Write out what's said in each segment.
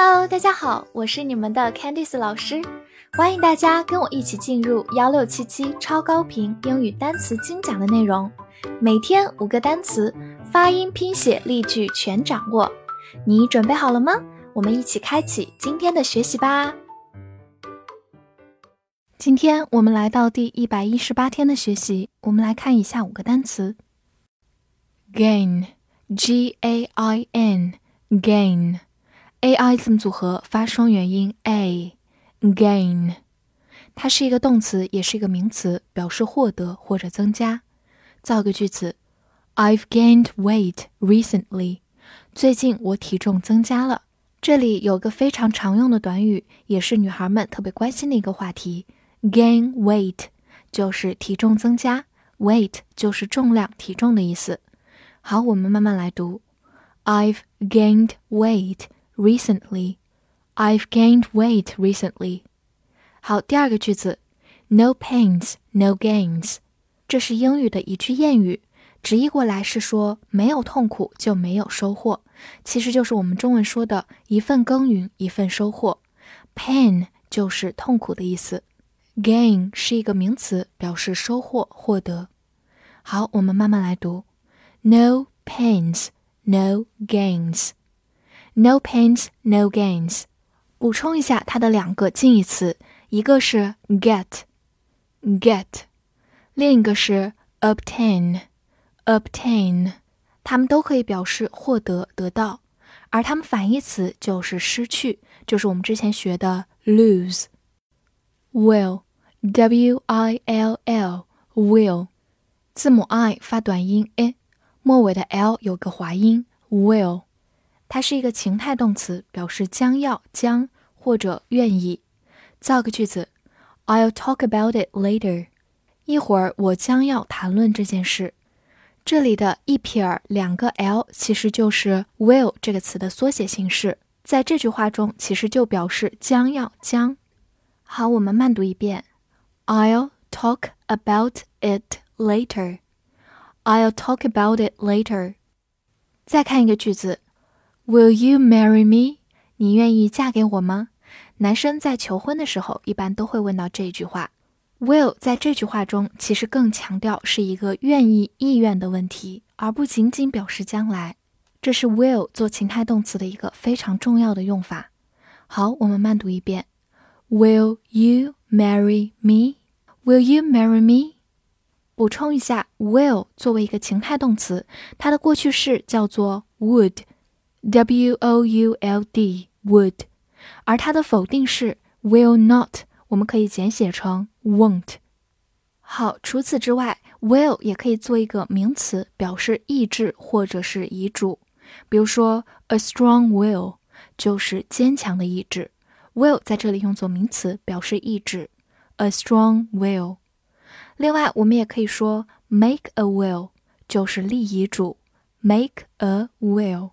Hello，大家好，我是你们的 Candice 老师，欢迎大家跟我一起进入幺六七七超高频英语单词精讲的内容，每天五个单词，发音、拼写、例句全掌握，你准备好了吗？我们一起开启今天的学习吧。今天我们来到第一百一十八天的学习，我们来看一下五个单词：gain，g a i n，gain。A i 字母组合发双元音 a，gain，它是一个动词，也是一个名词，表示获得或者增加。造个句子：I've gained weight recently。最近我体重增加了。这里有个非常常用的短语，也是女孩们特别关心的一个话题：gain weight，就是体重增加，weight 就是重量、体重的意思。好，我们慢慢来读：I've gained weight。Recently, I've gained weight recently. 好，第二个句子，No pains, no gains。这是英语的一句谚语，直译过来是说没有痛苦就没有收获，其实就是我们中文说的一份耕耘一份收获。Pain 就是痛苦的意思，gain 是一个名词，表示收获获得。好，我们慢慢来读，No pains, no gains。No pains, no gains。补充一下它的两个近义词，一个是 get，get，另一个是 obtain，obtain。它们都可以表示获得、得到，而它们反义词就是失去，就是我们之前学的 lose。will，W-I-L-L，will，字母 I 发短音 a，末尾的 l 有个滑音 will。它是一个情态动词，表示将要、将或者愿意。造个句子：I'll talk about it later。一会儿我将要谈论这件事。这里的一撇儿两个 l 其实就是 will 这个词的缩写形式，在这句话中其实就表示将要、将。好，我们慢读一遍：I'll talk about it later。I'll talk about it later。再看一个句子。Will you marry me？你愿意嫁给我吗？男生在求婚的时候一般都会问到这句话。Will 在这句话中其实更强调是一个愿意、意愿的问题，而不仅仅表示将来。这是 will 做情态动词的一个非常重要的用法。好，我们慢读一遍：Will you marry me？Will you marry me？补充一下，will 作为一个情态动词，它的过去式叫做 would。W O U L D would，而它的否定式 will not，我们可以简写成 won't。好，除此之外，will 也可以做一个名词，表示意志或者是遗嘱。比如说，a strong will 就是坚强的意志。will 在这里用作名词，表示意志，a strong will。另外，我们也可以说 make a will 就是立遗嘱，make a will。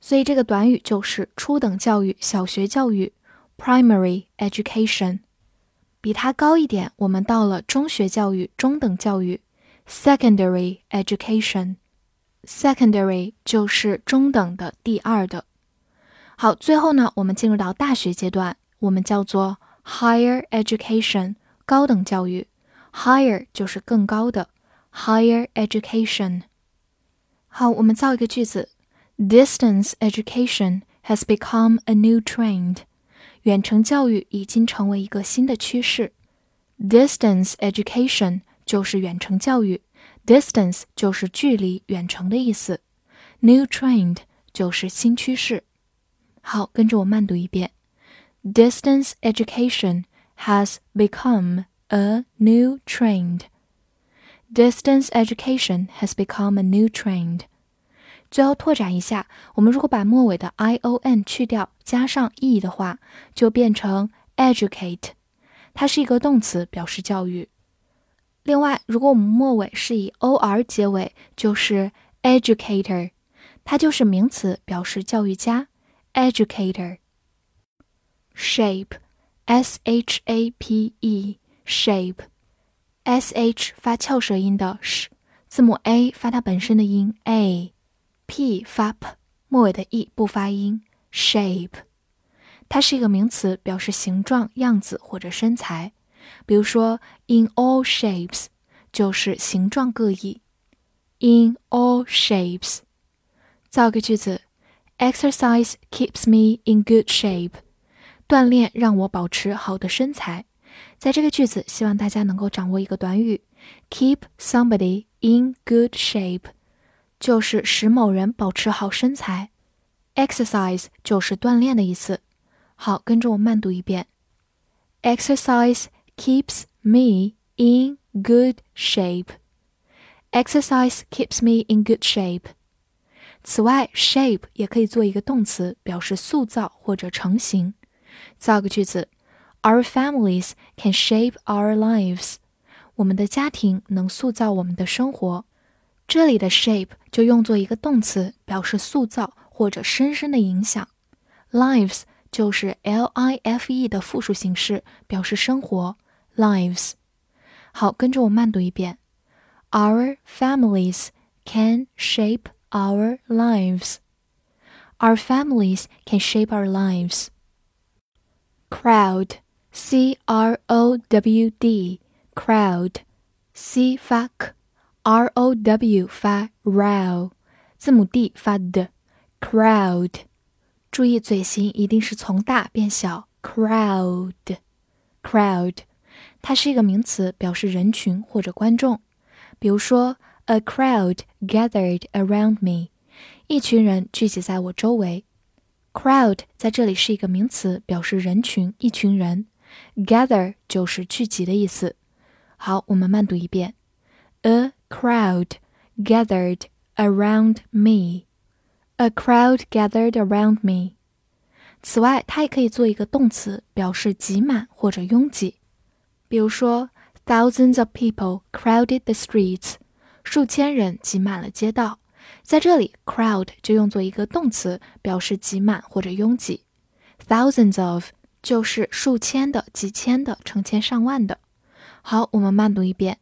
所以这个短语就是初等教育、小学教育 （primary education）。比它高一点，我们到了中学教育、中等教育 （secondary education）。secondary 就是中等的、第二的。好，最后呢，我们进入到大学阶段，我们叫做 higher education，高等教育。higher 就是更高的，higher education。好，我们造一个句子。Distance education has become a new trend. 远程教育已经成为一个新的趋势。Distance education 就是远程教育，distance 就是距离、远程的意思。New trend 就是新趋势。好，跟着我慢读一遍。Distance education has become a new trend. Distance education has become a new trend. 最后拓展一下，我们如果把末尾的 i o n 去掉，加上 e 的话，就变成 educate，它是一个动词，表示教育。另外，如果我们末尾是以 o r 结尾，就是 educator，它就是名词，表示教育家。educator。shape，s h a p e，shape，s h 发翘舌音的 sh，字母 a 发它本身的音 a。p 发 p，末尾的 e 不发音。shape，它是一个名词，表示形状、样子或者身材。比如说，in all shapes 就是形状各异。in all shapes，造个句子：Exercise keeps me in good shape。锻炼让我保持好的身材。在这个句子，希望大家能够掌握一个短语：keep somebody in good shape。 就是使某人保持好身材，exercise 就是锻炼的意思。好，跟着我慢读一遍：Exercise keeps me in good shape. Exercise keeps me in good shape. 此外，shape 也可以做一个动词，表示塑造或者成型。造个句子：Our families can shape our lives. 我们的家庭能塑造我们的生活。 这里的 shape 就用作一个动词，表示塑造或者深深的影响。lives 就是 l i f e 的复数形式，表示生活。lives，好，跟着我慢读一遍。Our families can shape our lives. Our families can shape our lives. Crowd, c r o w d, crowd, c 发 k。 R O W 发 row，字母 D 发的 crowd，注意嘴型一定是从大变小。crowd，crowd，它是一个名词，表示人群或者观众。比如说，A crowd gathered around me，一群人聚集在我周围。crowd 在这里是一个名词，表示人群、一群人。gather 就是聚集的意思。好，我们慢读一遍。A crowd gathered around me. A crowd gathered around me. 此外，它也可以做一个动词，表示挤满或者拥挤。比如说，thousands of people crowded the streets，数千人挤满了街道。在这里，crowd 就用作一个动词，表示挤满或者拥挤。thousands of 就是数千的、几千的、成千上万的。好，我们慢读一遍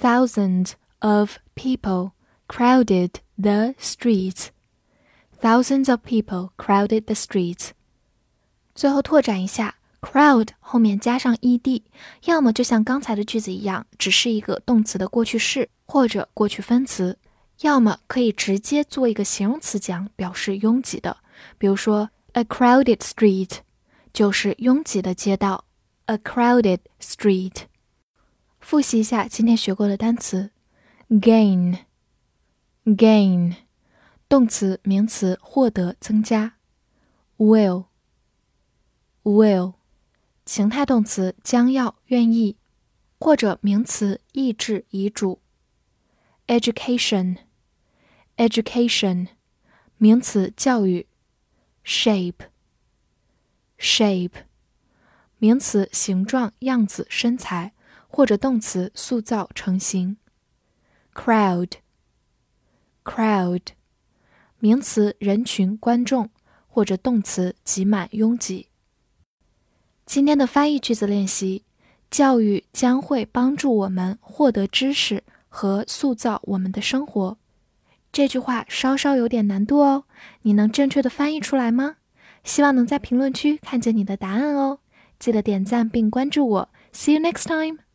：thousands of people crowded the streets. Thousands of people crowded the streets. 最后拓展一下，crowd 后面加上 ed，要么就像刚才的句子一样，只是一个动词的过去式或者过去分词；要么可以直接做一个形容词讲，表示拥挤的。比如说，a crowded street 就是拥挤的街道。a crowded street。复习一下今天学过的单词。Gain gain 动词名词获得增加 will will 情态动词将要愿意或者名词意志遗嘱。Education education 名词教育。Shape shape 名词形状样子身材或者动词塑造成型 crowd crowd 名词人群观众或者动词挤满拥挤。今天的翻译句子练习：教育将会帮助我们获得知识和塑造我们的生活。这句话稍稍有点难度哦，你能正确的翻译出来吗？希望能在评论区看见你的答案哦。记得点赞并关注我。See you next time.